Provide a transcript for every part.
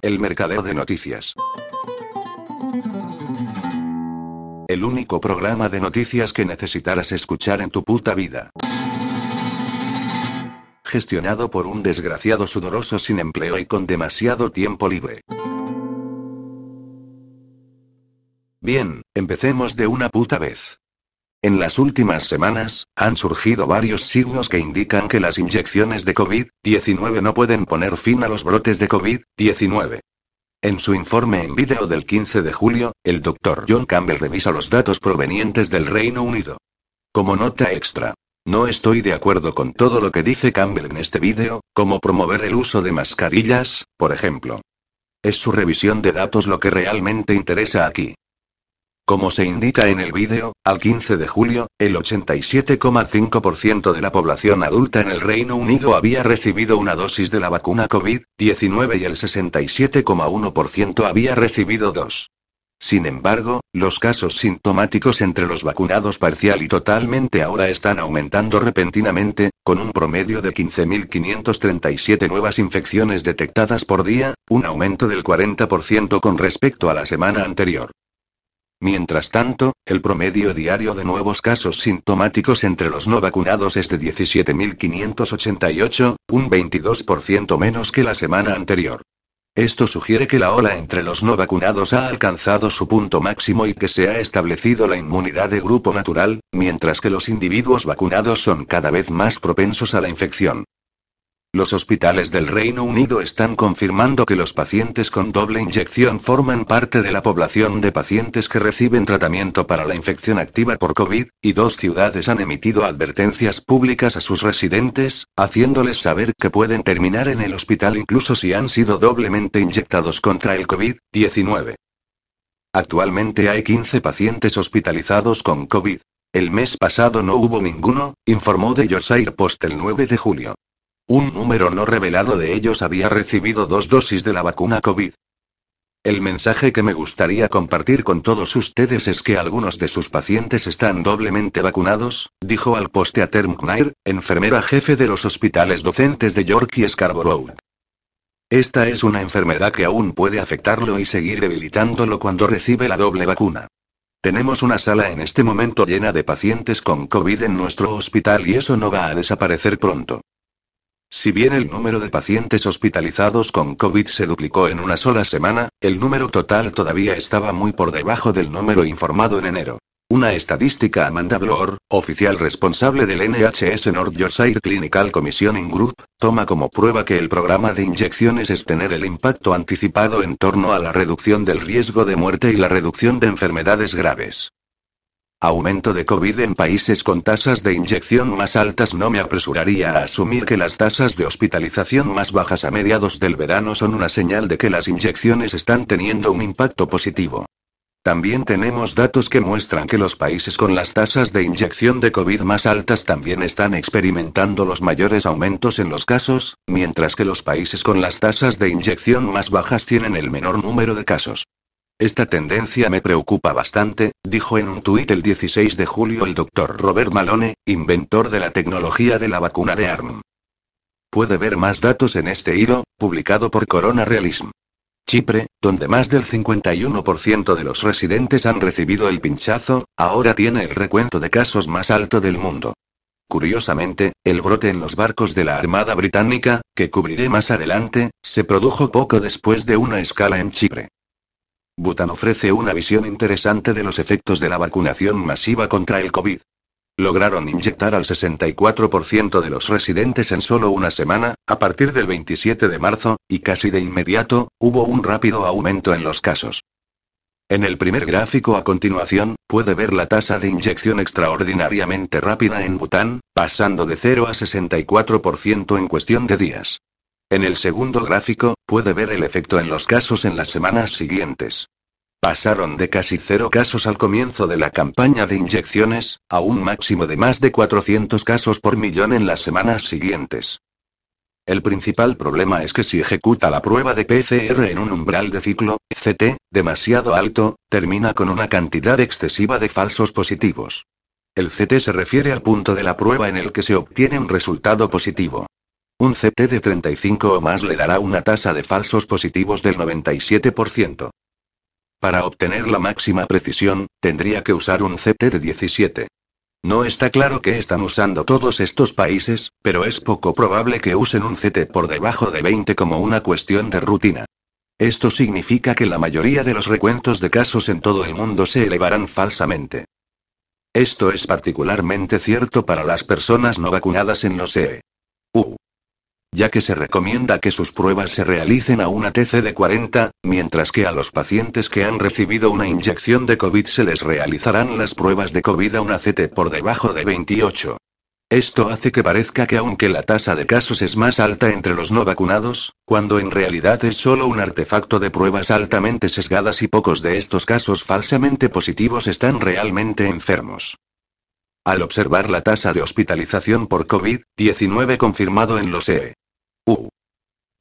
El mercadeo de noticias. El único programa de noticias que necesitarás escuchar en tu puta vida. Gestionado por un desgraciado sudoroso sin empleo y con demasiado tiempo libre. Bien, empecemos de una puta vez. En las últimas semanas, han surgido varios signos que indican que las inyecciones de COVID-19 no pueden poner fin a los brotes de COVID-19. En su informe en vídeo del 15 de julio, el Dr. John Campbell revisa los datos provenientes del Reino Unido. Como nota extra. No estoy de acuerdo con todo lo que dice Campbell en este vídeo, como promover el uso de mascarillas, por ejemplo. Es su revisión de datos lo que realmente interesa aquí. Como se indica en el vídeo, al 15 de julio, el 87,5% de la población adulta en el Reino Unido había recibido una dosis de la vacuna COVID-19 y el 67,1% había recibido dos. Sin embargo, los casos sintomáticos entre los vacunados parcial y totalmente ahora están aumentando repentinamente, con un promedio de 15.537 nuevas infecciones detectadas por día, un aumento del 40% con respecto a la semana anterior. Mientras tanto, el promedio diario de nuevos casos sintomáticos entre los no vacunados es de 17.588, un 22% menos que la semana anterior. Esto sugiere que la ola entre los no vacunados ha alcanzado su punto máximo y que se ha establecido la inmunidad de grupo natural, mientras que los individuos vacunados son cada vez más propensos a la infección. Los hospitales del Reino Unido están confirmando que los pacientes con doble inyección forman parte de la población de pacientes que reciben tratamiento para la infección activa por COVID, y dos ciudades han emitido advertencias públicas a sus residentes, haciéndoles saber que pueden terminar en el hospital incluso si han sido doblemente inyectados contra el COVID-19. Actualmente hay 15 pacientes hospitalizados con COVID. El mes pasado no hubo ninguno, informó The Yorkshire Post el 9 de julio. Un número no revelado de ellos había recibido dos dosis de la vacuna COVID. El mensaje que me gustaría compartir con todos ustedes es que algunos de sus pacientes están doblemente vacunados, dijo al poste a Termknair, enfermera jefe de los hospitales docentes de York y Scarborough. Esta es una enfermedad que aún puede afectarlo y seguir debilitándolo cuando recibe la doble vacuna. Tenemos una sala en este momento llena de pacientes con COVID en nuestro hospital y eso no va a desaparecer pronto. Si bien el número de pacientes hospitalizados con COVID se duplicó en una sola semana, el número total todavía estaba muy por debajo del número informado en enero. Una estadística Amanda Bloor, oficial responsable del NHS North Yorkshire Clinical Commissioning Group, toma como prueba que el programa de inyecciones es tener el impacto anticipado en torno a la reducción del riesgo de muerte y la reducción de enfermedades graves. Aumento de COVID en países con tasas de inyección más altas. No me apresuraría a asumir que las tasas de hospitalización más bajas a mediados del verano son una señal de que las inyecciones están teniendo un impacto positivo. También tenemos datos que muestran que los países con las tasas de inyección de COVID más altas también están experimentando los mayores aumentos en los casos, mientras que los países con las tasas de inyección más bajas tienen el menor número de casos. Esta tendencia me preocupa bastante, dijo en un tuit el 16 de julio el doctor Robert Malone, inventor de la tecnología de la vacuna de ARM. Puede ver más datos en este hilo, publicado por Corona Realism. Chipre, donde más del 51% de los residentes han recibido el pinchazo, ahora tiene el recuento de casos más alto del mundo. Curiosamente, el brote en los barcos de la Armada Británica, que cubriré más adelante, se produjo poco después de una escala en Chipre. Bután ofrece una visión interesante de los efectos de la vacunación masiva contra el COVID. Lograron inyectar al 64% de los residentes en solo una semana, a partir del 27 de marzo, y casi de inmediato, hubo un rápido aumento en los casos. En el primer gráfico a continuación, puede ver la tasa de inyección extraordinariamente rápida en Bután, pasando de 0 a 64% en cuestión de días. En el segundo gráfico, puede ver el efecto en los casos en las semanas siguientes. Pasaron de casi cero casos al comienzo de la campaña de inyecciones, a un máximo de más de 400 casos por millón en las semanas siguientes. El principal problema es que si ejecuta la prueba de PCR en un umbral de ciclo, CT, demasiado alto, termina con una cantidad excesiva de falsos positivos. El CT se refiere al punto de la prueba en el que se obtiene un resultado positivo. Un CT de 35 o más le dará una tasa de falsos positivos del 97%. Para obtener la máxima precisión, tendría que usar un CT de 17. No está claro qué están usando todos estos países, pero es poco probable que usen un CT por debajo de 20 como una cuestión de rutina. Esto significa que la mayoría de los recuentos de casos en todo el mundo se elevarán falsamente. Esto es particularmente cierto para las personas no vacunadas en los EU ya que se recomienda que sus pruebas se realicen a una TC de 40, mientras que a los pacientes que han recibido una inyección de COVID se les realizarán las pruebas de COVID a una CT por debajo de 28. Esto hace que parezca que aunque la tasa de casos es más alta entre los no vacunados, cuando en realidad es solo un artefacto de pruebas altamente sesgadas y pocos de estos casos falsamente positivos están realmente enfermos. Al observar la tasa de hospitalización por COVID-19 confirmado en los EU,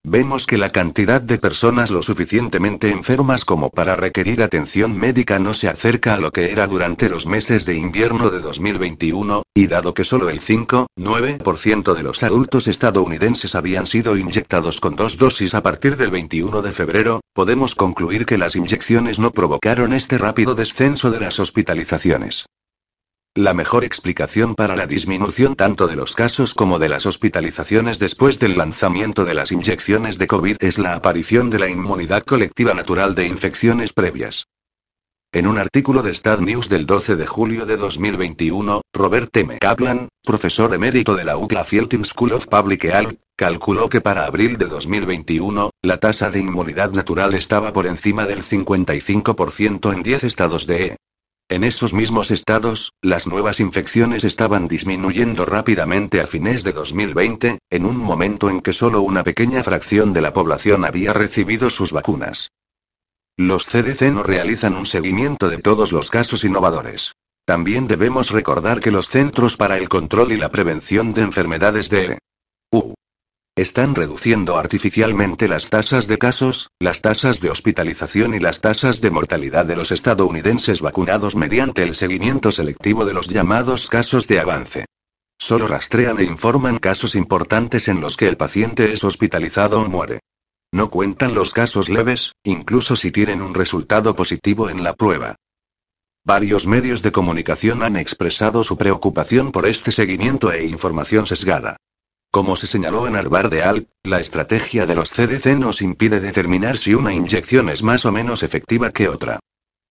vemos que la cantidad de personas lo suficientemente enfermas como para requerir atención médica no se acerca a lo que era durante los meses de invierno de 2021, y dado que solo el 5-9% de los adultos estadounidenses habían sido inyectados con dos dosis a partir del 21 de febrero, podemos concluir que las inyecciones no provocaron este rápido descenso de las hospitalizaciones. La mejor explicación para la disminución tanto de los casos como de las hospitalizaciones después del lanzamiento de las inyecciones de COVID es la aparición de la inmunidad colectiva natural de infecciones previas. En un artículo de Stat News del 12 de julio de 2021, Robert M. Kaplan, profesor emérito de la UCLA Fielding School of Public Health, calculó que para abril de 2021, la tasa de inmunidad natural estaba por encima del 55% en 10 estados de. En esos mismos estados, las nuevas infecciones estaban disminuyendo rápidamente a fines de 2020, en un momento en que solo una pequeña fracción de la población había recibido sus vacunas. Los CDC no realizan un seguimiento de todos los casos innovadores. También debemos recordar que los Centros para el Control y la Prevención de Enfermedades de están reduciendo artificialmente las tasas de casos, las tasas de hospitalización y las tasas de mortalidad de los estadounidenses vacunados mediante el seguimiento selectivo de los llamados casos de avance. Solo rastrean e informan casos importantes en los que el paciente es hospitalizado o muere. No cuentan los casos leves, incluso si tienen un resultado positivo en la prueba. Varios medios de comunicación han expresado su preocupación por este seguimiento e información sesgada. Como se señaló en Harvard de Alt, la estrategia de los CDC nos impide determinar si una inyección es más o menos efectiva que otra.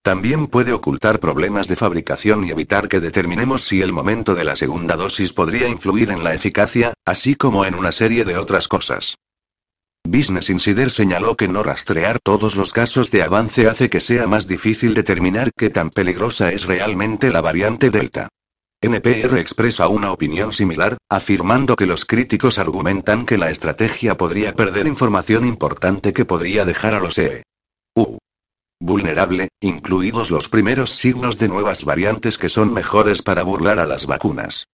También puede ocultar problemas de fabricación y evitar que determinemos si el momento de la segunda dosis podría influir en la eficacia, así como en una serie de otras cosas. Business Insider señaló que no rastrear todos los casos de avance hace que sea más difícil determinar qué tan peligrosa es realmente la variante Delta. NPR expresa una opinión similar, afirmando que los críticos argumentan que la estrategia podría perder información importante que podría dejar a los EU vulnerable, incluidos los primeros signos de nuevas variantes que son mejores para burlar a las vacunas.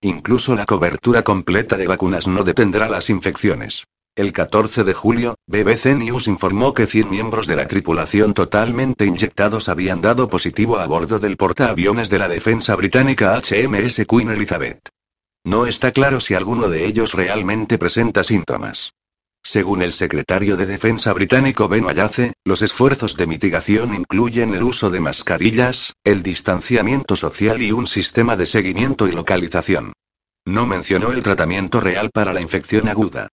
Incluso la cobertura completa de vacunas no detendrá las infecciones. El 14 de julio, BBC News informó que 100 miembros de la tripulación totalmente inyectados habían dado positivo a bordo del portaaviones de la defensa británica HMS Queen Elizabeth. No está claro si alguno de ellos realmente presenta síntomas. Según el secretario de Defensa británico Ben Wallace, los esfuerzos de mitigación incluyen el uso de mascarillas, el distanciamiento social y un sistema de seguimiento y localización. No mencionó el tratamiento real para la infección aguda.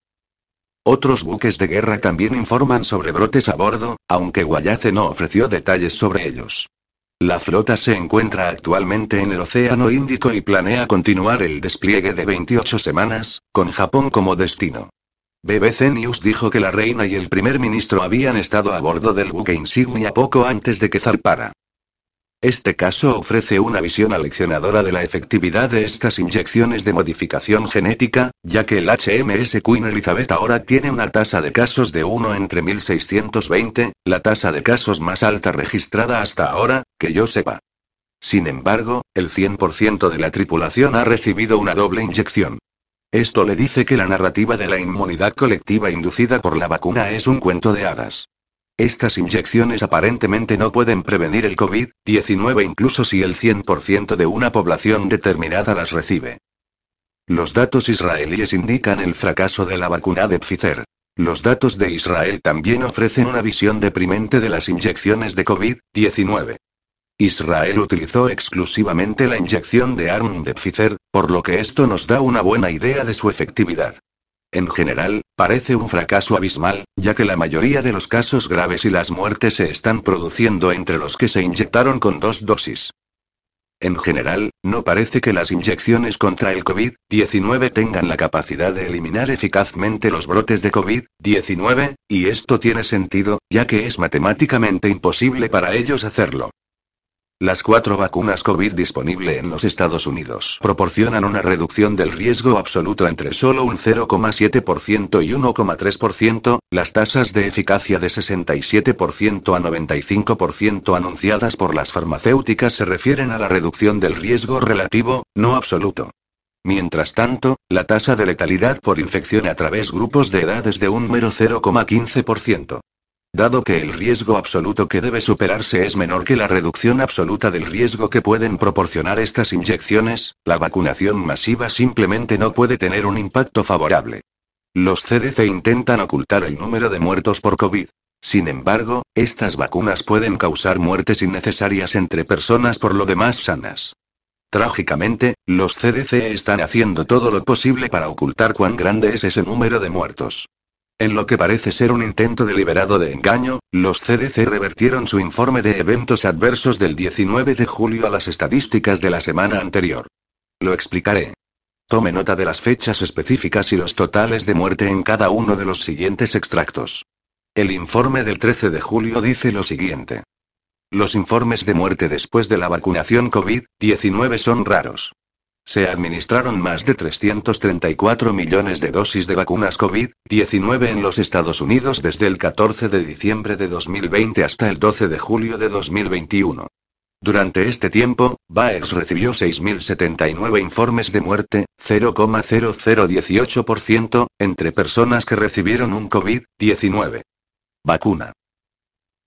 Otros buques de guerra también informan sobre brotes a bordo, aunque Guayace no ofreció detalles sobre ellos. La flota se encuentra actualmente en el Océano Índico y planea continuar el despliegue de 28 semanas, con Japón como destino. BBC News dijo que la reina y el primer ministro habían estado a bordo del buque insignia poco antes de que zarpara. Este caso ofrece una visión aleccionadora de la efectividad de estas inyecciones de modificación genética, ya que el HMS Queen Elizabeth ahora tiene una tasa de casos de 1 entre 1620, la tasa de casos más alta registrada hasta ahora, que yo sepa. Sin embargo, el 100% de la tripulación ha recibido una doble inyección. Esto le dice que la narrativa de la inmunidad colectiva inducida por la vacuna es un cuento de hadas. Estas inyecciones aparentemente no pueden prevenir el COVID-19 incluso si el 100% de una población determinada las recibe. Los datos israelíes indican el fracaso de la vacuna de Pfizer. Los datos de Israel también ofrecen una visión deprimente de las inyecciones de COVID-19. Israel utilizó exclusivamente la inyección de ARM de Pfizer, por lo que esto nos da una buena idea de su efectividad. En general, parece un fracaso abismal, ya que la mayoría de los casos graves y las muertes se están produciendo entre los que se inyectaron con dos dosis. En general, no parece que las inyecciones contra el COVID-19 tengan la capacidad de eliminar eficazmente los brotes de COVID-19, y esto tiene sentido, ya que es matemáticamente imposible para ellos hacerlo. Las cuatro vacunas COVID disponibles en los Estados Unidos proporcionan una reducción del riesgo absoluto entre solo un 0,7% y 1,3%, las tasas de eficacia de 67% a 95% anunciadas por las farmacéuticas se refieren a la reducción del riesgo relativo, no absoluto. Mientras tanto, la tasa de letalidad por infección a través grupos de edad es de un mero 0,15%. Dado que el riesgo absoluto que debe superarse es menor que la reducción absoluta del riesgo que pueden proporcionar estas inyecciones, la vacunación masiva simplemente no puede tener un impacto favorable. Los CDC intentan ocultar el número de muertos por COVID. Sin embargo, estas vacunas pueden causar muertes innecesarias entre personas por lo demás sanas. Trágicamente, los CDC están haciendo todo lo posible para ocultar cuán grande es ese número de muertos. En lo que parece ser un intento deliberado de engaño, los CDC revertieron su informe de eventos adversos del 19 de julio a las estadísticas de la semana anterior. Lo explicaré. Tome nota de las fechas específicas y los totales de muerte en cada uno de los siguientes extractos. El informe del 13 de julio dice lo siguiente. Los informes de muerte después de la vacunación COVID-19 son raros. Se administraron más de 334 millones de dosis de vacunas COVID-19 en los Estados Unidos desde el 14 de diciembre de 2020 hasta el 12 de julio de 2021. Durante este tiempo, Baez recibió 6.079 informes de muerte, 0,0018%, entre personas que recibieron un COVID-19 vacuna.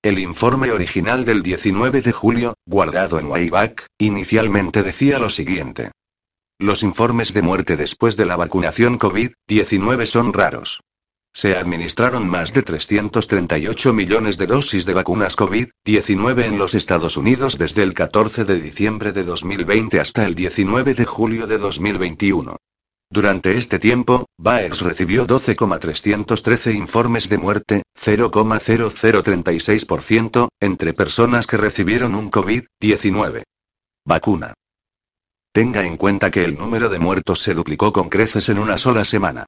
El informe original del 19 de julio, guardado en Wayback, inicialmente decía lo siguiente. Los informes de muerte después de la vacunación COVID-19 son raros. Se administraron más de 338 millones de dosis de vacunas COVID-19 en los Estados Unidos desde el 14 de diciembre de 2020 hasta el 19 de julio de 2021. Durante este tiempo, Baez recibió 12,313 informes de muerte, 0,0036%, entre personas que recibieron un COVID-19 vacuna. Tenga en cuenta que el número de muertos se duplicó con creces en una sola semana.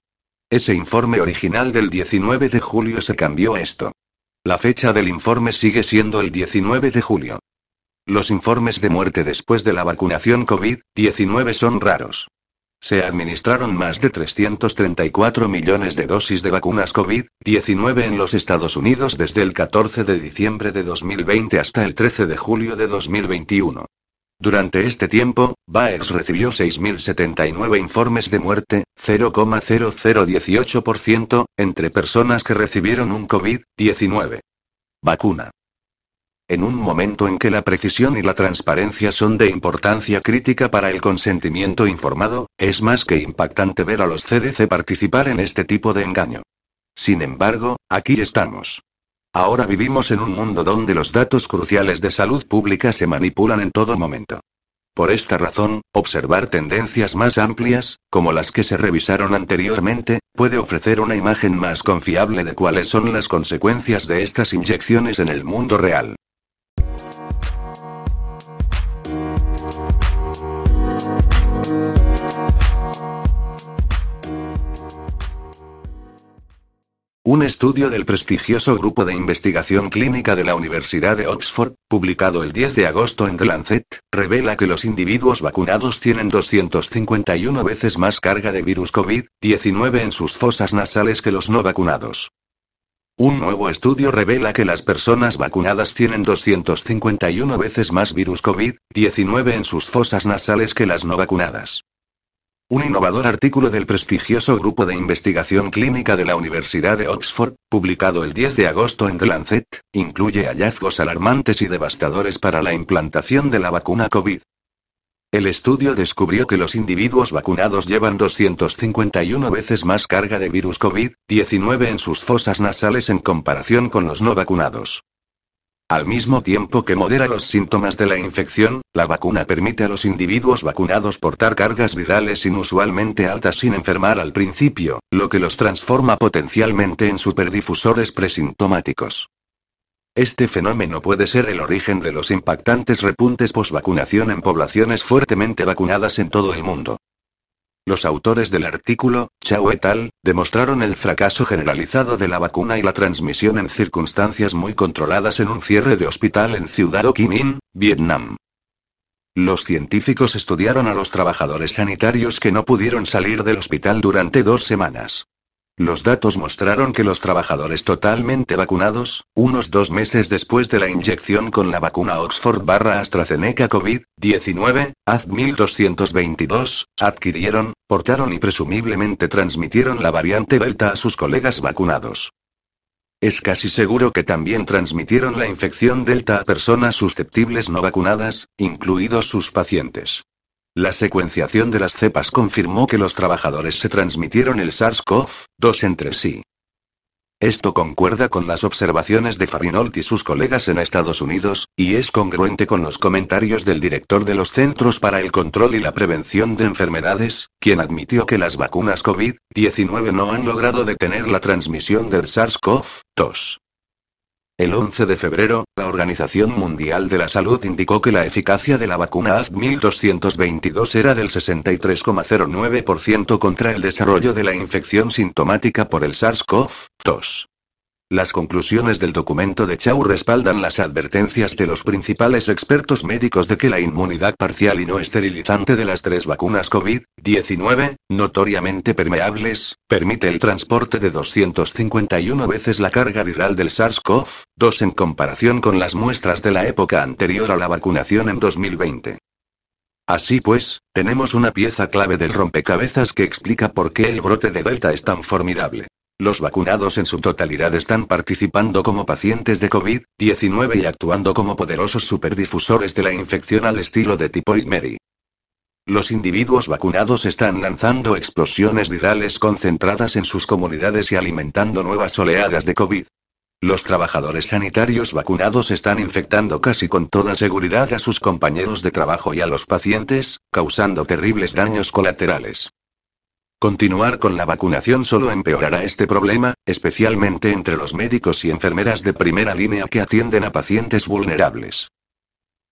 Ese informe original del 19 de julio se cambió esto. La fecha del informe sigue siendo el 19 de julio. Los informes de muerte después de la vacunación COVID-19 son raros. Se administraron más de 334 millones de dosis de vacunas COVID-19 en los Estados Unidos desde el 14 de diciembre de 2020 hasta el 13 de julio de 2021. Durante este tiempo, Baez recibió 6.079 informes de muerte, 0,0018%, entre personas que recibieron un COVID-19 vacuna. En un momento en que la precisión y la transparencia son de importancia crítica para el consentimiento informado, es más que impactante ver a los CDC participar en este tipo de engaño. Sin embargo, aquí estamos. Ahora vivimos en un mundo donde los datos cruciales de salud pública se manipulan en todo momento. Por esta razón, observar tendencias más amplias, como las que se revisaron anteriormente, puede ofrecer una imagen más confiable de cuáles son las consecuencias de estas inyecciones en el mundo real. Un estudio del prestigioso grupo de investigación clínica de la Universidad de Oxford, publicado el 10 de agosto en The Lancet, revela que los individuos vacunados tienen 251 veces más carga de virus COVID-19 en sus fosas nasales que los no vacunados. Un nuevo estudio revela que las personas vacunadas tienen 251 veces más virus COVID-19 en sus fosas nasales que las no vacunadas. Un innovador artículo del prestigioso grupo de investigación clínica de la Universidad de Oxford, publicado el 10 de agosto en The Lancet, incluye hallazgos alarmantes y devastadores para la implantación de la vacuna COVID. El estudio descubrió que los individuos vacunados llevan 251 veces más carga de virus COVID-19 en sus fosas nasales en comparación con los no vacunados. Al mismo tiempo que modera los síntomas de la infección, la vacuna permite a los individuos vacunados portar cargas virales inusualmente altas sin enfermar al principio, lo que los transforma potencialmente en superdifusores presintomáticos. Este fenómeno puede ser el origen de los impactantes repuntes post-vacunación en poblaciones fuertemente vacunadas en todo el mundo. Los autores del artículo, Chao et al., demostraron el fracaso generalizado de la vacuna y la transmisión en circunstancias muy controladas en un cierre de hospital en Ciudad Ho Vietnam. Los científicos estudiaron a los trabajadores sanitarios que no pudieron salir del hospital durante dos semanas. Los datos mostraron que los trabajadores totalmente vacunados, unos dos meses después de la inyección con la vacuna Oxford barra AstraZeneca COVID-19, AZ1222, adquirieron, portaron y presumiblemente transmitieron la variante Delta a sus colegas vacunados. Es casi seguro que también transmitieron la infección Delta a personas susceptibles no vacunadas, incluidos sus pacientes. La secuenciación de las cepas confirmó que los trabajadores se transmitieron el SARS-CoV-2 entre sí. Esto concuerda con las observaciones de Farinolt y sus colegas en Estados Unidos, y es congruente con los comentarios del director de los Centros para el Control y la Prevención de Enfermedades, quien admitió que las vacunas COVID-19 no han logrado detener la transmisión del SARS-CoV-2. El 11 de febrero, la Organización Mundial de la Salud indicó que la eficacia de la vacuna AZ1222 era del 63,09% contra el desarrollo de la infección sintomática por el SARS-CoV-2. Las conclusiones del documento de Chau respaldan las advertencias de los principales expertos médicos de que la inmunidad parcial y no esterilizante de las tres vacunas COVID-19, notoriamente permeables, permite el transporte de 251 veces la carga viral del SARS-CoV-2 en comparación con las muestras de la época anterior a la vacunación en 2020. Así pues, tenemos una pieza clave del rompecabezas que explica por qué el brote de Delta es tan formidable. Los vacunados en su totalidad están participando como pacientes de COVID-19 y actuando como poderosos superdifusores de la infección al estilo de tipo Mary. Los individuos vacunados están lanzando explosiones virales concentradas en sus comunidades y alimentando nuevas oleadas de COVID. Los trabajadores sanitarios vacunados están infectando casi con toda seguridad a sus compañeros de trabajo y a los pacientes, causando terribles daños colaterales. Continuar con la vacunación solo empeorará este problema, especialmente entre los médicos y enfermeras de primera línea que atienden a pacientes vulnerables.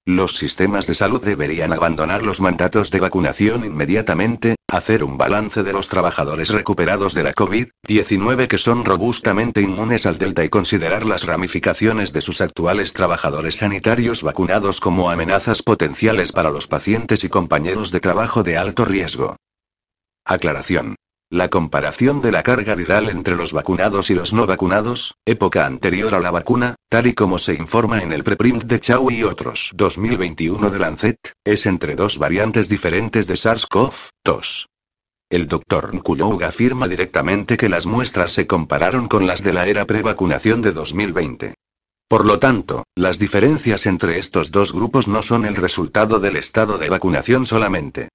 Los sistemas de salud deberían abandonar los mandatos de vacunación inmediatamente, hacer un balance de los trabajadores recuperados de la COVID-19 que son robustamente inmunes al Delta y considerar las ramificaciones de sus actuales trabajadores sanitarios vacunados como amenazas potenciales para los pacientes y compañeros de trabajo de alto riesgo. Aclaración. La comparación de la carga viral entre los vacunados y los no vacunados, época anterior a la vacuna, tal y como se informa en el preprint de Chao y otros 2021 de Lancet, es entre dos variantes diferentes de SARS-CoV-2. El Dr. Nkulog afirma directamente que las muestras se compararon con las de la era prevacunación de 2020. Por lo tanto, las diferencias entre estos dos grupos no son el resultado del estado de vacunación solamente.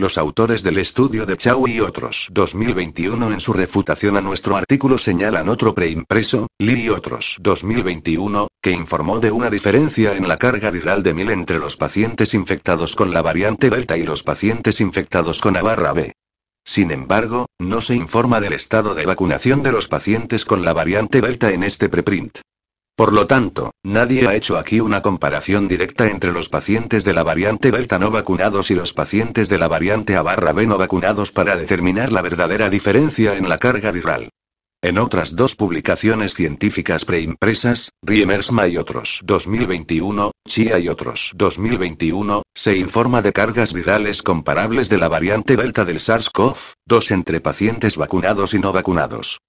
Los autores del estudio de Chao y otros 2021 en su refutación a nuestro artículo señalan otro preimpreso, Lee y otros 2021, que informó de una diferencia en la carga viral de 1000 entre los pacientes infectados con la variante Delta y los pacientes infectados con A barra B. Sin embargo, no se informa del estado de vacunación de los pacientes con la variante Delta en este preprint. Por lo tanto, nadie ha hecho aquí una comparación directa entre los pacientes de la variante Delta no vacunados y los pacientes de la variante A barra B no vacunados para determinar la verdadera diferencia en la carga viral. En otras dos publicaciones científicas preimpresas, Riemersma y otros 2021, Chia y otros 2021, se informa de cargas virales comparables de la variante Delta del SARS-CoV-2 entre pacientes vacunados y no vacunados.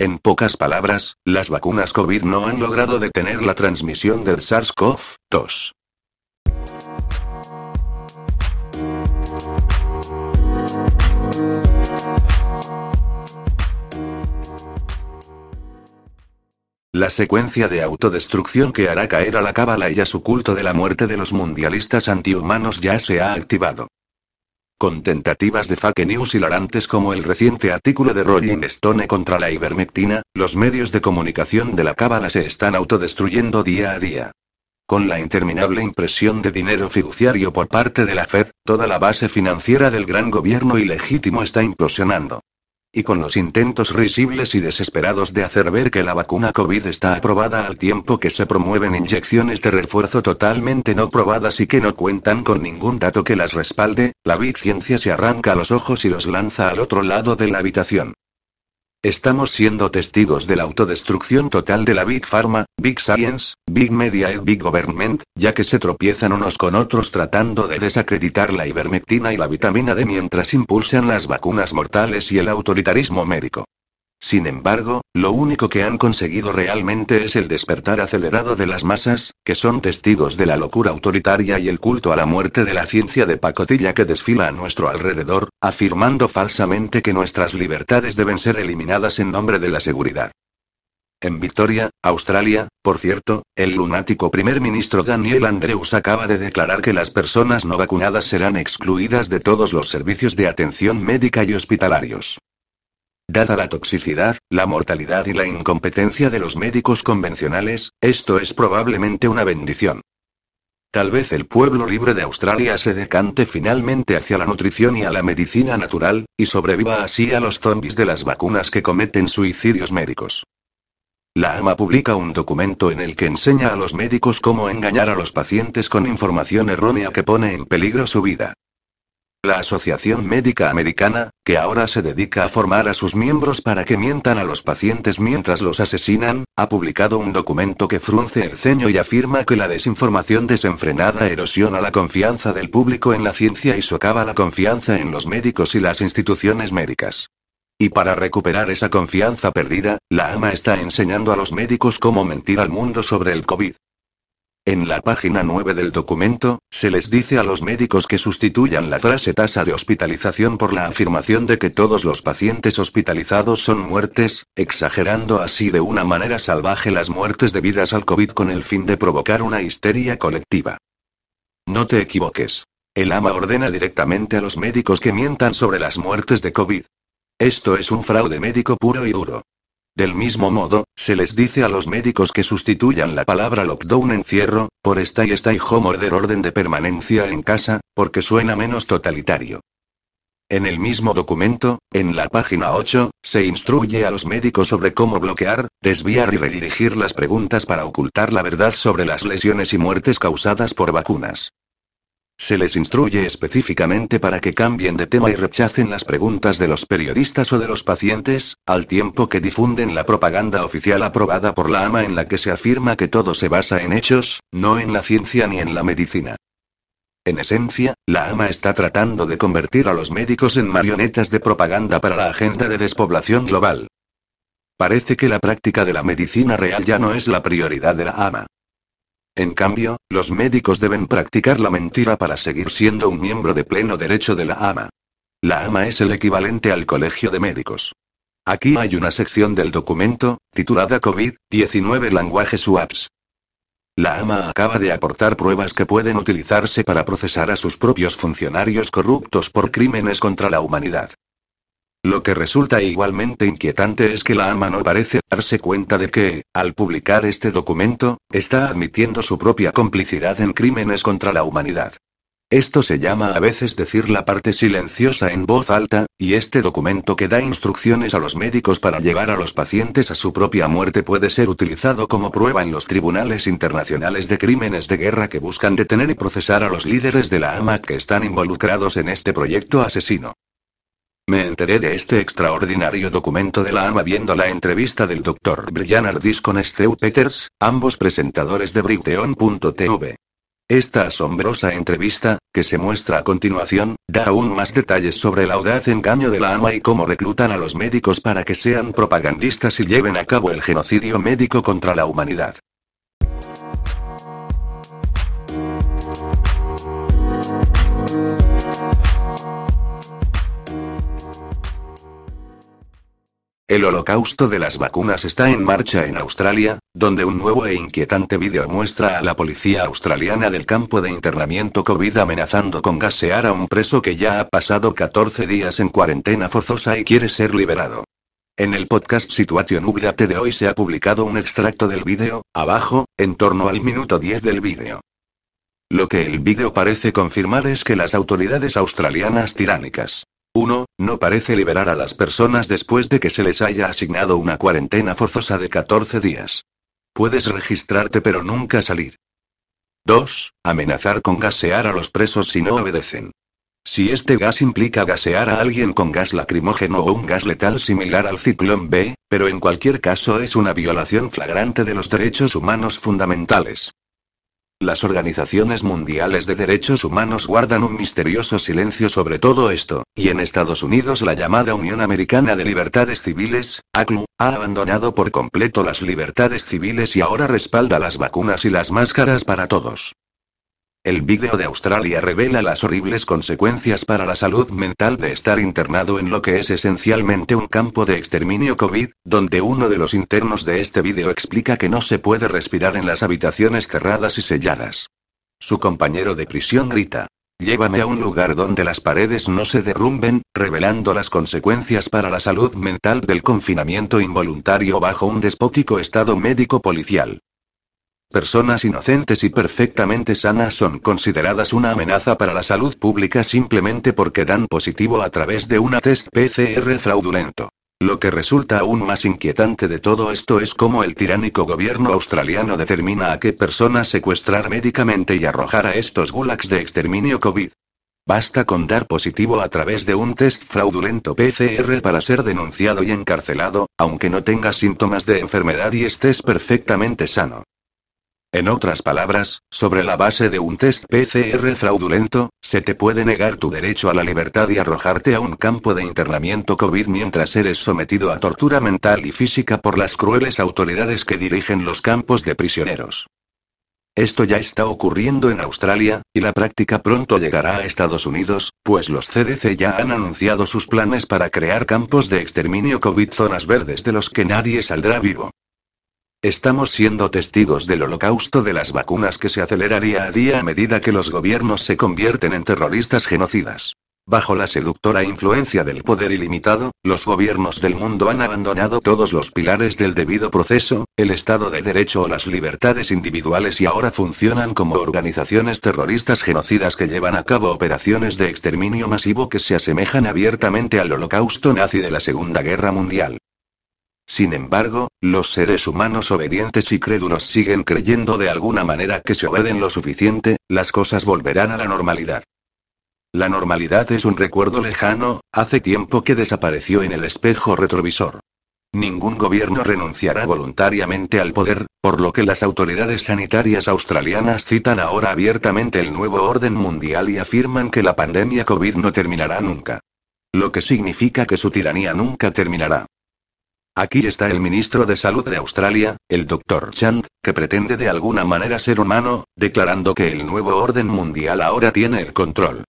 En pocas palabras, las vacunas COVID no han logrado detener la transmisión del SARS-CoV-2. La secuencia de autodestrucción que hará caer a la cábala y a su culto de la muerte de los mundialistas antihumanos ya se ha activado. Con tentativas de fake news hilarantes como el reciente artículo de Rolling Stone contra la ivermectina, los medios de comunicación de la cábala se están autodestruyendo día a día. Con la interminable impresión de dinero fiduciario por parte de la Fed, toda la base financiera del gran gobierno ilegítimo está implosionando. Y con los intentos risibles y desesperados de hacer ver que la vacuna COVID está aprobada al tiempo que se promueven inyecciones de refuerzo totalmente no probadas y que no cuentan con ningún dato que las respalde, la Big Ciencia se arranca los ojos y los lanza al otro lado de la habitación. Estamos siendo testigos de la autodestrucción total de la Big Pharma, Big Science, Big Media y Big Government, ya que se tropiezan unos con otros tratando de desacreditar la ivermectina y la vitamina D mientras impulsan las vacunas mortales y el autoritarismo médico. Sin embargo, lo único que han conseguido realmente es el despertar acelerado de las masas, que son testigos de la locura autoritaria y el culto a la muerte de la ciencia de pacotilla que desfila a nuestro alrededor, afirmando falsamente que nuestras libertades deben ser eliminadas en nombre de la seguridad. En Victoria, Australia, por cierto, el lunático primer ministro Daniel Andrews acaba de declarar que las personas no vacunadas serán excluidas de todos los servicios de atención médica y hospitalarios. Dada la toxicidad, la mortalidad y la incompetencia de los médicos convencionales, esto es probablemente una bendición. Tal vez el pueblo libre de Australia se decante finalmente hacia la nutrición y a la medicina natural, y sobreviva así a los zombies de las vacunas que cometen suicidios médicos. La AMA publica un documento en el que enseña a los médicos cómo engañar a los pacientes con información errónea que pone en peligro su vida. La Asociación Médica Americana, que ahora se dedica a formar a sus miembros para que mientan a los pacientes mientras los asesinan, ha publicado un documento que frunce el ceño y afirma que la desinformación desenfrenada erosiona la confianza del público en la ciencia y socava la confianza en los médicos y las instituciones médicas. Y para recuperar esa confianza perdida, la AMA está enseñando a los médicos cómo mentir al mundo sobre el COVID. En la página 9 del documento, se les dice a los médicos que sustituyan la frase tasa de hospitalización por la afirmación de que todos los pacientes hospitalizados son muertes, exagerando así de una manera salvaje las muertes debidas al COVID con el fin de provocar una histeria colectiva. No te equivoques. El AMA ordena directamente a los médicos que mientan sobre las muertes de COVID. Esto es un fraude médico puro y duro. Del mismo modo, se les dice a los médicos que sustituyan la palabra lockdown encierro, por stay stay home order orden de permanencia en casa, porque suena menos totalitario. En el mismo documento, en la página 8, se instruye a los médicos sobre cómo bloquear, desviar y redirigir las preguntas para ocultar la verdad sobre las lesiones y muertes causadas por vacunas. Se les instruye específicamente para que cambien de tema y rechacen las preguntas de los periodistas o de los pacientes, al tiempo que difunden la propaganda oficial aprobada por la AMA en la que se afirma que todo se basa en hechos, no en la ciencia ni en la medicina. En esencia, la AMA está tratando de convertir a los médicos en marionetas de propaganda para la agenda de despoblación global. Parece que la práctica de la medicina real ya no es la prioridad de la AMA. En cambio, los médicos deben practicar la mentira para seguir siendo un miembro de pleno derecho de la AMA. La AMA es el equivalente al Colegio de Médicos. Aquí hay una sección del documento, titulada COVID-19 Language Swaps. La AMA acaba de aportar pruebas que pueden utilizarse para procesar a sus propios funcionarios corruptos por crímenes contra la humanidad. Lo que resulta igualmente inquietante es que la AMA no parece darse cuenta de que, al publicar este documento, está admitiendo su propia complicidad en crímenes contra la humanidad. Esto se llama a veces decir la parte silenciosa en voz alta, y este documento que da instrucciones a los médicos para llevar a los pacientes a su propia muerte puede ser utilizado como prueba en los tribunales internacionales de crímenes de guerra que buscan detener y procesar a los líderes de la AMA que están involucrados en este proyecto asesino. Me enteré de este extraordinario documento de la AMA viendo la entrevista del Dr. Brian Ardis con Stu Peters, ambos presentadores de Brighteon.tv. Esta asombrosa entrevista, que se muestra a continuación, da aún más detalles sobre el audaz engaño de la AMA y cómo reclutan a los médicos para que sean propagandistas y lleven a cabo el genocidio médico contra la humanidad. El holocausto de las vacunas está en marcha en Australia, donde un nuevo e inquietante vídeo muestra a la policía australiana del campo de internamiento COVID amenazando con gasear a un preso que ya ha pasado 14 días en cuarentena forzosa y quiere ser liberado. En el podcast Situation Update de hoy se ha publicado un extracto del vídeo, abajo, en torno al minuto 10 del vídeo. Lo que el vídeo parece confirmar es que las autoridades australianas tiránicas 1. No parece liberar a las personas después de que se les haya asignado una cuarentena forzosa de 14 días. Puedes registrarte pero nunca salir. 2. Amenazar con gasear a los presos si no obedecen. Si este gas implica gasear a alguien con gas lacrimógeno o un gas letal similar al ciclón B, pero en cualquier caso es una violación flagrante de los derechos humanos fundamentales. Las organizaciones mundiales de derechos humanos guardan un misterioso silencio sobre todo esto, y en Estados Unidos la llamada Unión Americana de Libertades Civiles, ACLU, ha abandonado por completo las libertades civiles y ahora respalda las vacunas y las máscaras para todos. El vídeo de Australia revela las horribles consecuencias para la salud mental de estar internado en lo que es esencialmente un campo de exterminio COVID, donde uno de los internos de este vídeo explica que no se puede respirar en las habitaciones cerradas y selladas. Su compañero de prisión grita. Llévame a un lugar donde las paredes no se derrumben, revelando las consecuencias para la salud mental del confinamiento involuntario bajo un despótico estado médico policial. Personas inocentes y perfectamente sanas son consideradas una amenaza para la salud pública simplemente porque dan positivo a través de una test PCR fraudulento. Lo que resulta aún más inquietante de todo esto es cómo el tiránico gobierno australiano determina a qué personas secuestrar médicamente y arrojar a estos gulags de exterminio COVID. Basta con dar positivo a través de un test fraudulento PCR para ser denunciado y encarcelado, aunque no tenga síntomas de enfermedad y estés perfectamente sano. En otras palabras, sobre la base de un test PCR fraudulento, se te puede negar tu derecho a la libertad y arrojarte a un campo de internamiento COVID mientras eres sometido a tortura mental y física por las crueles autoridades que dirigen los campos de prisioneros. Esto ya está ocurriendo en Australia, y la práctica pronto llegará a Estados Unidos, pues los CDC ya han anunciado sus planes para crear campos de exterminio COVID zonas verdes de los que nadie saldrá vivo. Estamos siendo testigos del holocausto de las vacunas que se acelera día a día a medida que los gobiernos se convierten en terroristas genocidas. Bajo la seductora influencia del poder ilimitado, los gobiernos del mundo han abandonado todos los pilares del debido proceso, el Estado de Derecho o las libertades individuales y ahora funcionan como organizaciones terroristas genocidas que llevan a cabo operaciones de exterminio masivo que se asemejan abiertamente al holocausto nazi de la Segunda Guerra Mundial. Sin embargo, los seres humanos obedientes y crédulos siguen creyendo de alguna manera que si obeden lo suficiente, las cosas volverán a la normalidad. La normalidad es un recuerdo lejano, hace tiempo que desapareció en el espejo retrovisor. Ningún gobierno renunciará voluntariamente al poder, por lo que las autoridades sanitarias australianas citan ahora abiertamente el nuevo orden mundial y afirman que la pandemia COVID no terminará nunca. Lo que significa que su tiranía nunca terminará. Aquí está el ministro de Salud de Australia, el Dr. Chant, que pretende de alguna manera ser humano, declarando que el nuevo orden mundial ahora tiene el control.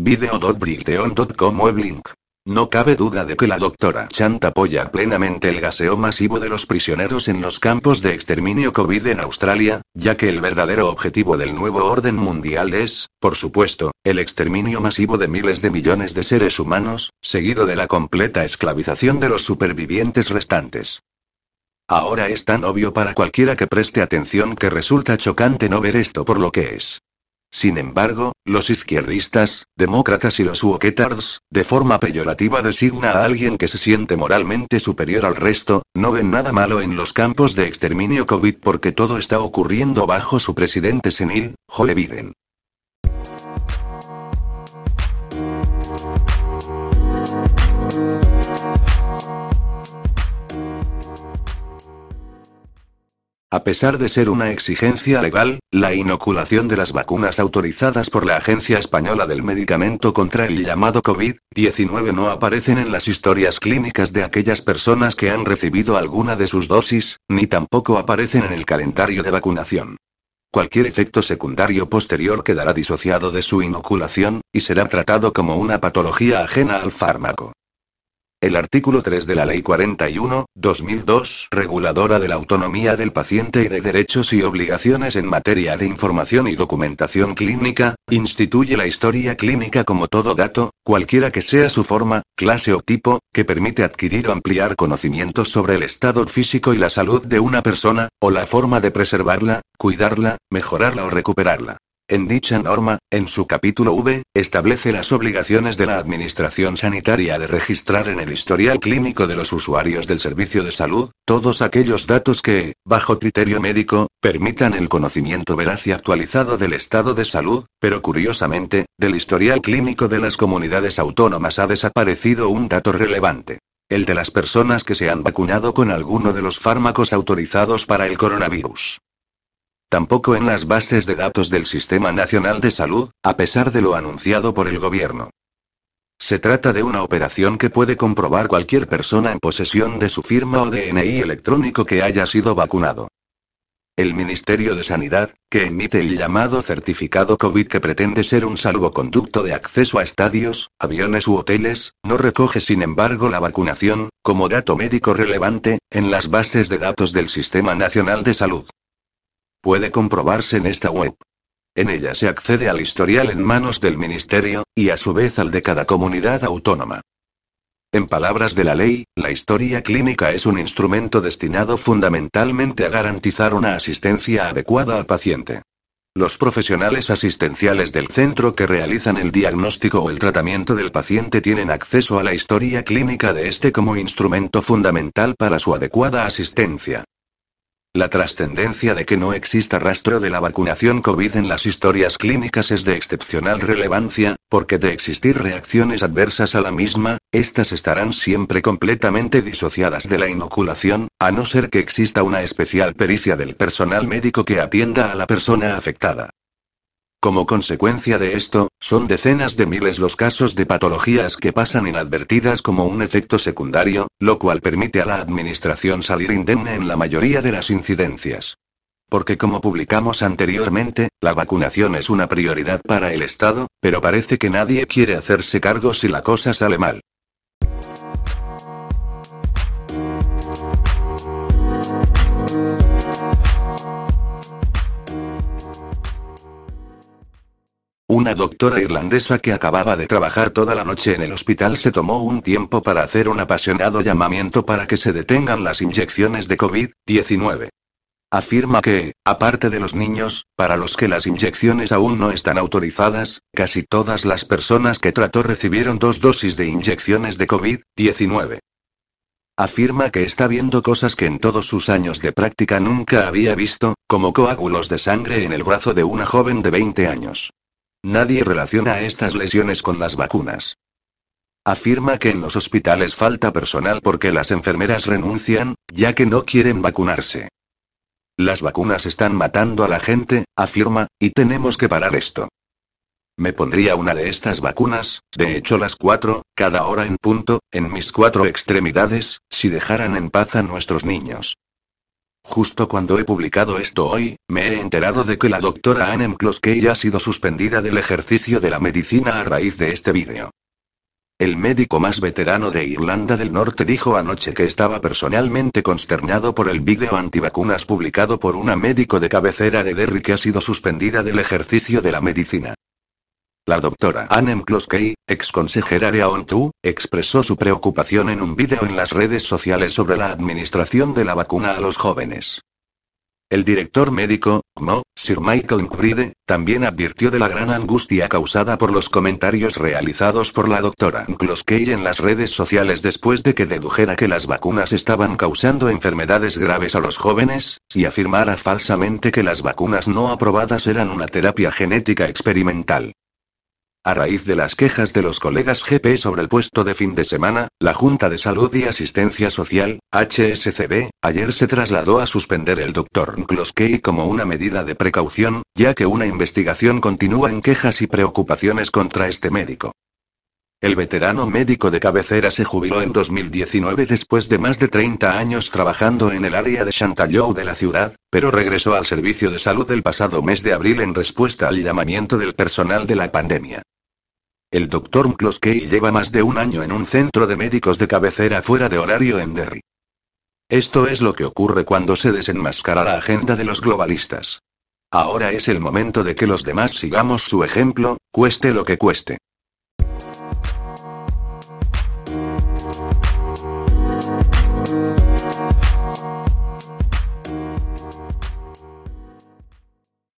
Weblink no cabe duda de que la doctora Chant apoya plenamente el gaseo masivo de los prisioneros en los campos de exterminio COVID en Australia, ya que el verdadero objetivo del nuevo orden mundial es, por supuesto, el exterminio masivo de miles de millones de seres humanos, seguido de la completa esclavización de los supervivientes restantes. Ahora es tan obvio para cualquiera que preste atención que resulta chocante no ver esto por lo que es. Sin embargo, los izquierdistas, demócratas y los woketards, de forma peyorativa designa a alguien que se siente moralmente superior al resto, no ven nada malo en los campos de exterminio COVID porque todo está ocurriendo bajo su presidente senil, Joe Biden. A pesar de ser una exigencia legal, la inoculación de las vacunas autorizadas por la Agencia Española del Medicamento contra el llamado COVID-19 no aparecen en las historias clínicas de aquellas personas que han recibido alguna de sus dosis, ni tampoco aparecen en el calendario de vacunación. Cualquier efecto secundario posterior quedará disociado de su inoculación, y será tratado como una patología ajena al fármaco. El artículo 3 de la Ley 41, 2002, reguladora de la autonomía del paciente y de derechos y obligaciones en materia de información y documentación clínica, instituye la historia clínica como todo dato, cualquiera que sea su forma, clase o tipo, que permite adquirir o ampliar conocimientos sobre el estado físico y la salud de una persona, o la forma de preservarla, cuidarla, mejorarla o recuperarla. En dicha norma, en su capítulo V, establece las obligaciones de la Administración Sanitaria de registrar en el historial clínico de los usuarios del servicio de salud, todos aquellos datos que, bajo criterio médico, permitan el conocimiento veraz y actualizado del estado de salud, pero curiosamente, del historial clínico de las comunidades autónomas ha desaparecido un dato relevante. El de las personas que se han vacunado con alguno de los fármacos autorizados para el coronavirus. Tampoco en las bases de datos del Sistema Nacional de Salud, a pesar de lo anunciado por el gobierno. Se trata de una operación que puede comprobar cualquier persona en posesión de su firma o DNI electrónico que haya sido vacunado. El Ministerio de Sanidad, que emite el llamado certificado COVID que pretende ser un salvoconducto de acceso a estadios, aviones u hoteles, no recoge sin embargo la vacunación, como dato médico relevante, en las bases de datos del Sistema Nacional de Salud. Puede comprobarse en esta web. En ella se accede al historial en manos del Ministerio, y a su vez al de cada comunidad autónoma. En palabras de la ley, la historia clínica es un instrumento destinado fundamentalmente a garantizar una asistencia adecuada al paciente. Los profesionales asistenciales del centro que realizan el diagnóstico o el tratamiento del paciente tienen acceso a la historia clínica de este como instrumento fundamental para su adecuada asistencia. La trascendencia de que no exista rastro de la vacunación COVID en las historias clínicas es de excepcional relevancia, porque de existir reacciones adversas a la misma, éstas estarán siempre completamente disociadas de la inoculación, a no ser que exista una especial pericia del personal médico que atienda a la persona afectada. Como consecuencia de esto, son decenas de miles los casos de patologías que pasan inadvertidas como un efecto secundario, lo cual permite a la Administración salir indemne en la mayoría de las incidencias. Porque como publicamos anteriormente, la vacunación es una prioridad para el Estado, pero parece que nadie quiere hacerse cargo si la cosa sale mal. Una doctora irlandesa que acababa de trabajar toda la noche en el hospital se tomó un tiempo para hacer un apasionado llamamiento para que se detengan las inyecciones de COVID-19. Afirma que, aparte de los niños, para los que las inyecciones aún no están autorizadas, casi todas las personas que trató recibieron dos dosis de inyecciones de COVID-19. Afirma que está viendo cosas que en todos sus años de práctica nunca había visto, como coágulos de sangre en el brazo de una joven de 20 años. Nadie relaciona estas lesiones con las vacunas. Afirma que en los hospitales falta personal porque las enfermeras renuncian, ya que no quieren vacunarse. Las vacunas están matando a la gente, afirma, y tenemos que parar esto. Me pondría una de estas vacunas, de hecho las cuatro, cada hora en punto, en mis cuatro extremidades, si dejaran en paz a nuestros niños. Justo cuando he publicado esto hoy, me he enterado de que la doctora Anne Closkey ha sido suspendida del ejercicio de la medicina a raíz de este vídeo. El médico más veterano de Irlanda del Norte dijo anoche que estaba personalmente consternado por el vídeo antivacunas publicado por una médico de cabecera de Derry que ha sido suspendida del ejercicio de la medicina. La doctora Anne McCloskey, ex consejera de AONTU, expresó su preocupación en un vídeo en las redes sociales sobre la administración de la vacuna a los jóvenes. El director médico, CMO, Sir Michael McBride, también advirtió de la gran angustia causada por los comentarios realizados por la doctora McCloskey en las redes sociales después de que dedujera que las vacunas estaban causando enfermedades graves a los jóvenes, y afirmara falsamente que las vacunas no aprobadas eran una terapia genética experimental. A raíz de las quejas de los colegas GP sobre el puesto de fin de semana, la Junta de Salud y Asistencia Social, HSCB, ayer se trasladó a suspender el Dr. Nkloskey como una medida de precaución, ya que una investigación continúa en quejas y preocupaciones contra este médico. El veterano médico de cabecera se jubiló en 2019 después de más de 30 años trabajando en el área de Chantallow de la ciudad, pero regresó al servicio de salud el pasado mes de abril en respuesta al llamamiento del personal de la pandemia. El doctor Mcloskey lleva más de un año en un centro de médicos de cabecera fuera de horario en Derry. Esto es lo que ocurre cuando se desenmascara la agenda de los globalistas. Ahora es el momento de que los demás sigamos su ejemplo, cueste lo que cueste.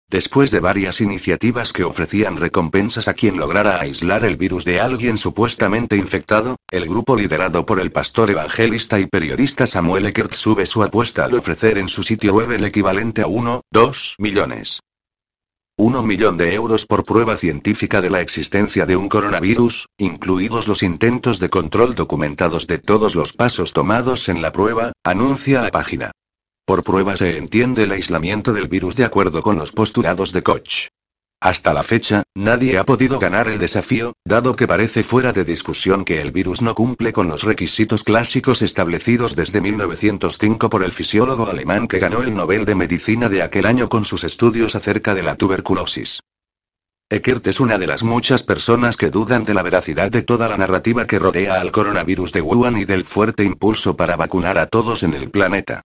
Después de varias iniciativas que ofrecían recompensas a quien lograra aislar el virus de alguien supuestamente infectado, el grupo liderado por el pastor evangelista y periodista Samuel Eckert sube su apuesta al ofrecer en su sitio web el equivalente a 1, 2 millones. 1 millón de euros por prueba científica de la existencia de un coronavirus, incluidos los intentos de control documentados de todos los pasos tomados en la prueba, anuncia la página. Por prueba se entiende el aislamiento del virus de acuerdo con los postulados de Koch. Hasta la fecha, nadie ha podido ganar el desafío, dado que parece fuera de discusión que el virus no cumple con los requisitos clásicos establecidos desde 1905 por el fisiólogo alemán que ganó el Nobel de Medicina de aquel año con sus estudios acerca de la tuberculosis. Eckert es una de las muchas personas que dudan de la veracidad de toda la narrativa que rodea al coronavirus de Wuhan y del fuerte impulso para vacunar a todos en el planeta.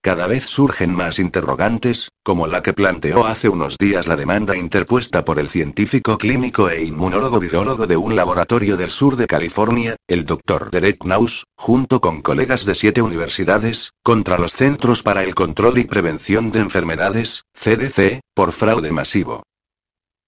Cada vez surgen más interrogantes, como la que planteó hace unos días la demanda interpuesta por el científico clínico e inmunólogo virólogo de un laboratorio del sur de California, el Dr. Derek Naus, junto con colegas de siete universidades, contra los Centros para el Control y Prevención de Enfermedades, CDC, por fraude masivo.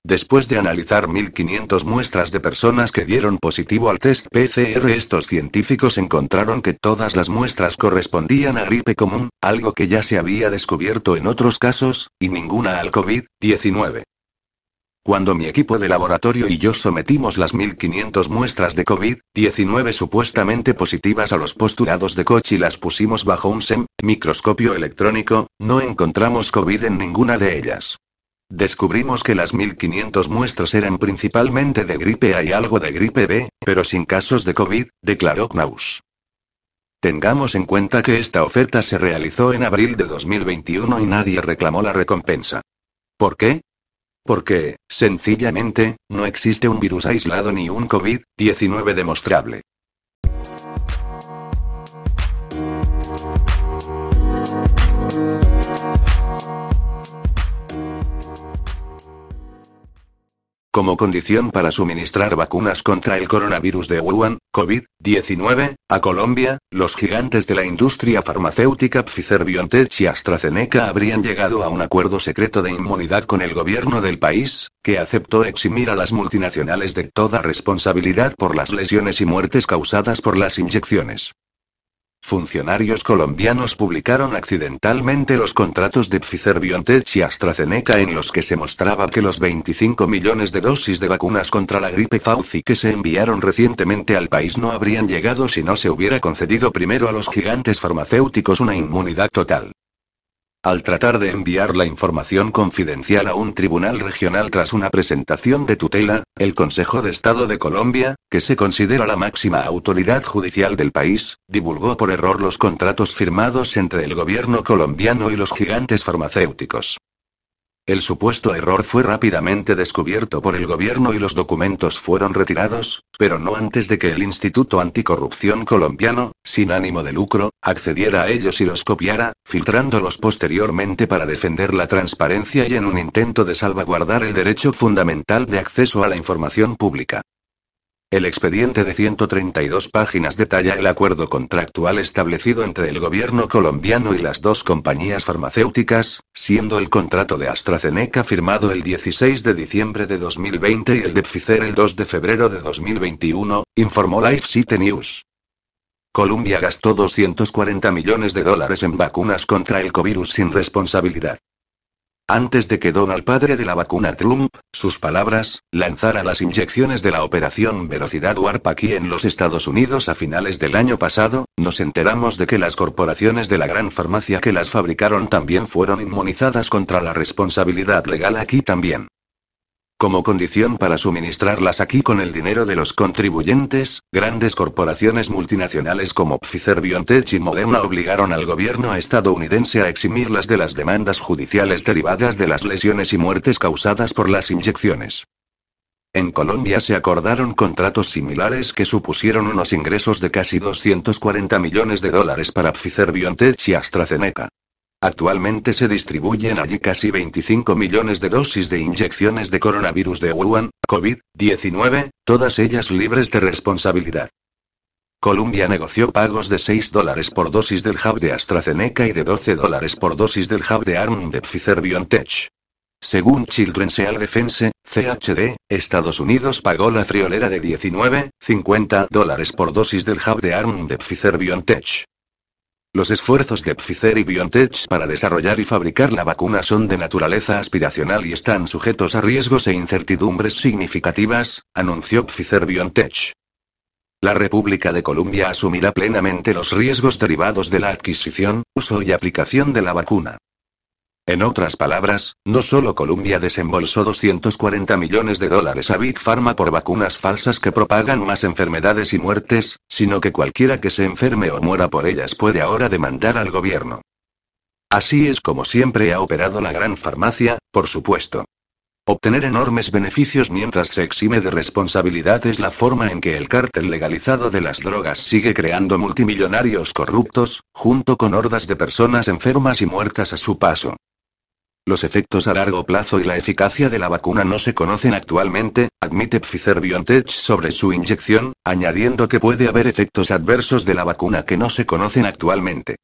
Después de analizar 1.500 muestras de personas que dieron positivo al test PCR, estos científicos encontraron que todas las muestras correspondían a gripe común, algo que ya se había descubierto en otros casos, y ninguna al COVID-19. Cuando mi equipo de laboratorio y yo sometimos las 1500 muestras de COVID-19 supuestamente positivas a los postulados de Koch y las pusimos bajo un SEM, microscopio electrónico, no encontramos COVID en ninguna de ellas. Descubrimos que las 1500 muestras eran principalmente de gripe A y algo de gripe B, pero sin casos de COVID, declaró Knaus. Tengamos en cuenta que esta oferta se realizó en abril de 2021 y nadie reclamó la recompensa. ¿Por qué? Porque, sencillamente, no existe un virus aislado ni un COVID-19 demostrable. Como condición para suministrar vacunas contra el coronavirus de Wuhan, COVID-19, a Colombia, los gigantes de la industria farmacéutica Pfizer BioNTech y AstraZeneca habrían llegado a un acuerdo secreto de inmunidad con el gobierno del país, que aceptó eximir a las multinacionales de toda responsabilidad por las lesiones y muertes causadas por las inyecciones. Funcionarios colombianos publicaron accidentalmente los contratos de Pfizer-BioNTech y AstraZeneca en los que se mostraba que los 25 millones de dosis de vacunas contra la gripe Fauci que se enviaron recientemente al país no habrían llegado si no se hubiera concedido primero a los gigantes farmacéuticos una inmunidad total. Al tratar de enviar la información confidencial a un tribunal regional tras una presentación de tutela, el Consejo de Estado de Colombia, que se considera la máxima autoridad judicial del país, divulgó por error los contratos firmados entre el gobierno colombiano y los gigantes farmacéuticos. El supuesto error fue rápidamente descubierto por el gobierno y los documentos fueron retirados, pero no antes de que el Instituto Anticorrupción colombiano, sin ánimo de lucro, accediera a ellos y los copiara, filtrándolos posteriormente para defender la transparencia y en un intento de salvaguardar el derecho fundamental de acceso a la información pública. El expediente de 132 páginas detalla el acuerdo contractual establecido entre el gobierno colombiano y las dos compañías farmacéuticas, siendo el contrato de AstraZeneca firmado el 16 de diciembre de 2020 y el de Pfizer el 2 de febrero de 2021, informó Life City News. Colombia gastó 240 millones de dólares en vacunas contra el COVID sin responsabilidad. Antes de que Donald, padre de la vacuna Trump, sus palabras, lanzara las inyecciones de la operación Velocidad Warp aquí en los Estados Unidos a finales del año pasado, nos enteramos de que las corporaciones de la gran farmacia que las fabricaron también fueron inmunizadas contra la responsabilidad legal aquí también. Como condición para suministrarlas aquí con el dinero de los contribuyentes, grandes corporaciones multinacionales como Pfizer BioNTech y Moderna obligaron al gobierno estadounidense a eximirlas de las demandas judiciales derivadas de las lesiones y muertes causadas por las inyecciones. En Colombia se acordaron contratos similares que supusieron unos ingresos de casi 240 millones de dólares para Pfizer BioNTech y AstraZeneca. Actualmente se distribuyen allí casi 25 millones de dosis de inyecciones de coronavirus de Wuhan, COVID-19, todas ellas libres de responsabilidad. Colombia negoció pagos de 6 dólares por dosis del hub de AstraZeneca y de 12 dólares por dosis del hub de ARM de Pfizer BioNTech. Según Children's Health Defense, CHD, Estados Unidos pagó la friolera de 19,50 dólares por dosis del hub de ARM de Pfizer BioNTech. Los esfuerzos de Pfizer y BioNTech para desarrollar y fabricar la vacuna son de naturaleza aspiracional y están sujetos a riesgos e incertidumbres significativas, anunció Pfizer BioNTech. La República de Colombia asumirá plenamente los riesgos derivados de la adquisición, uso y aplicación de la vacuna. En otras palabras, no solo Colombia desembolsó 240 millones de dólares a Big Pharma por vacunas falsas que propagan más enfermedades y muertes, sino que cualquiera que se enferme o muera por ellas puede ahora demandar al gobierno. Así es como siempre ha operado la gran farmacia, por supuesto. Obtener enormes beneficios mientras se exime de responsabilidad es la forma en que el cártel legalizado de las drogas sigue creando multimillonarios corruptos, junto con hordas de personas enfermas y muertas a su paso. Los efectos a largo plazo y la eficacia de la vacuna no se conocen actualmente, admite Pfizer BioNTech sobre su inyección, añadiendo que puede haber efectos adversos de la vacuna que no se conocen actualmente.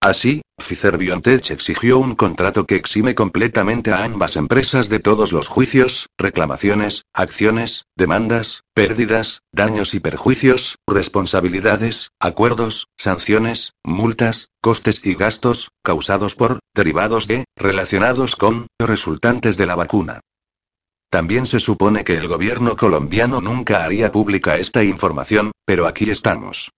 Así, Pfizer BioNTech exigió un contrato que exime completamente a ambas empresas de todos los juicios, reclamaciones, acciones, demandas, pérdidas, daños y perjuicios, responsabilidades, acuerdos, sanciones, multas, costes y gastos, causados por, derivados de, relacionados con, resultantes de la vacuna. También se supone que el gobierno colombiano nunca haría pública esta información, pero aquí estamos.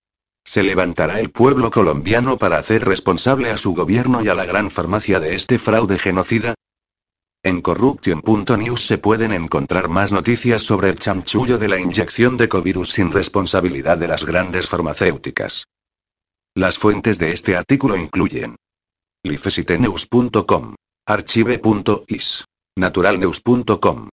¿Se levantará el pueblo colombiano para hacer responsable a su gobierno y a la gran farmacia de este fraude genocida? En corruption.news se pueden encontrar más noticias sobre el chanchullo de la inyección de covirus sin responsabilidad de las grandes farmacéuticas. Las fuentes de este artículo incluyen lifesitenews.com, archive.is, naturalnews.com,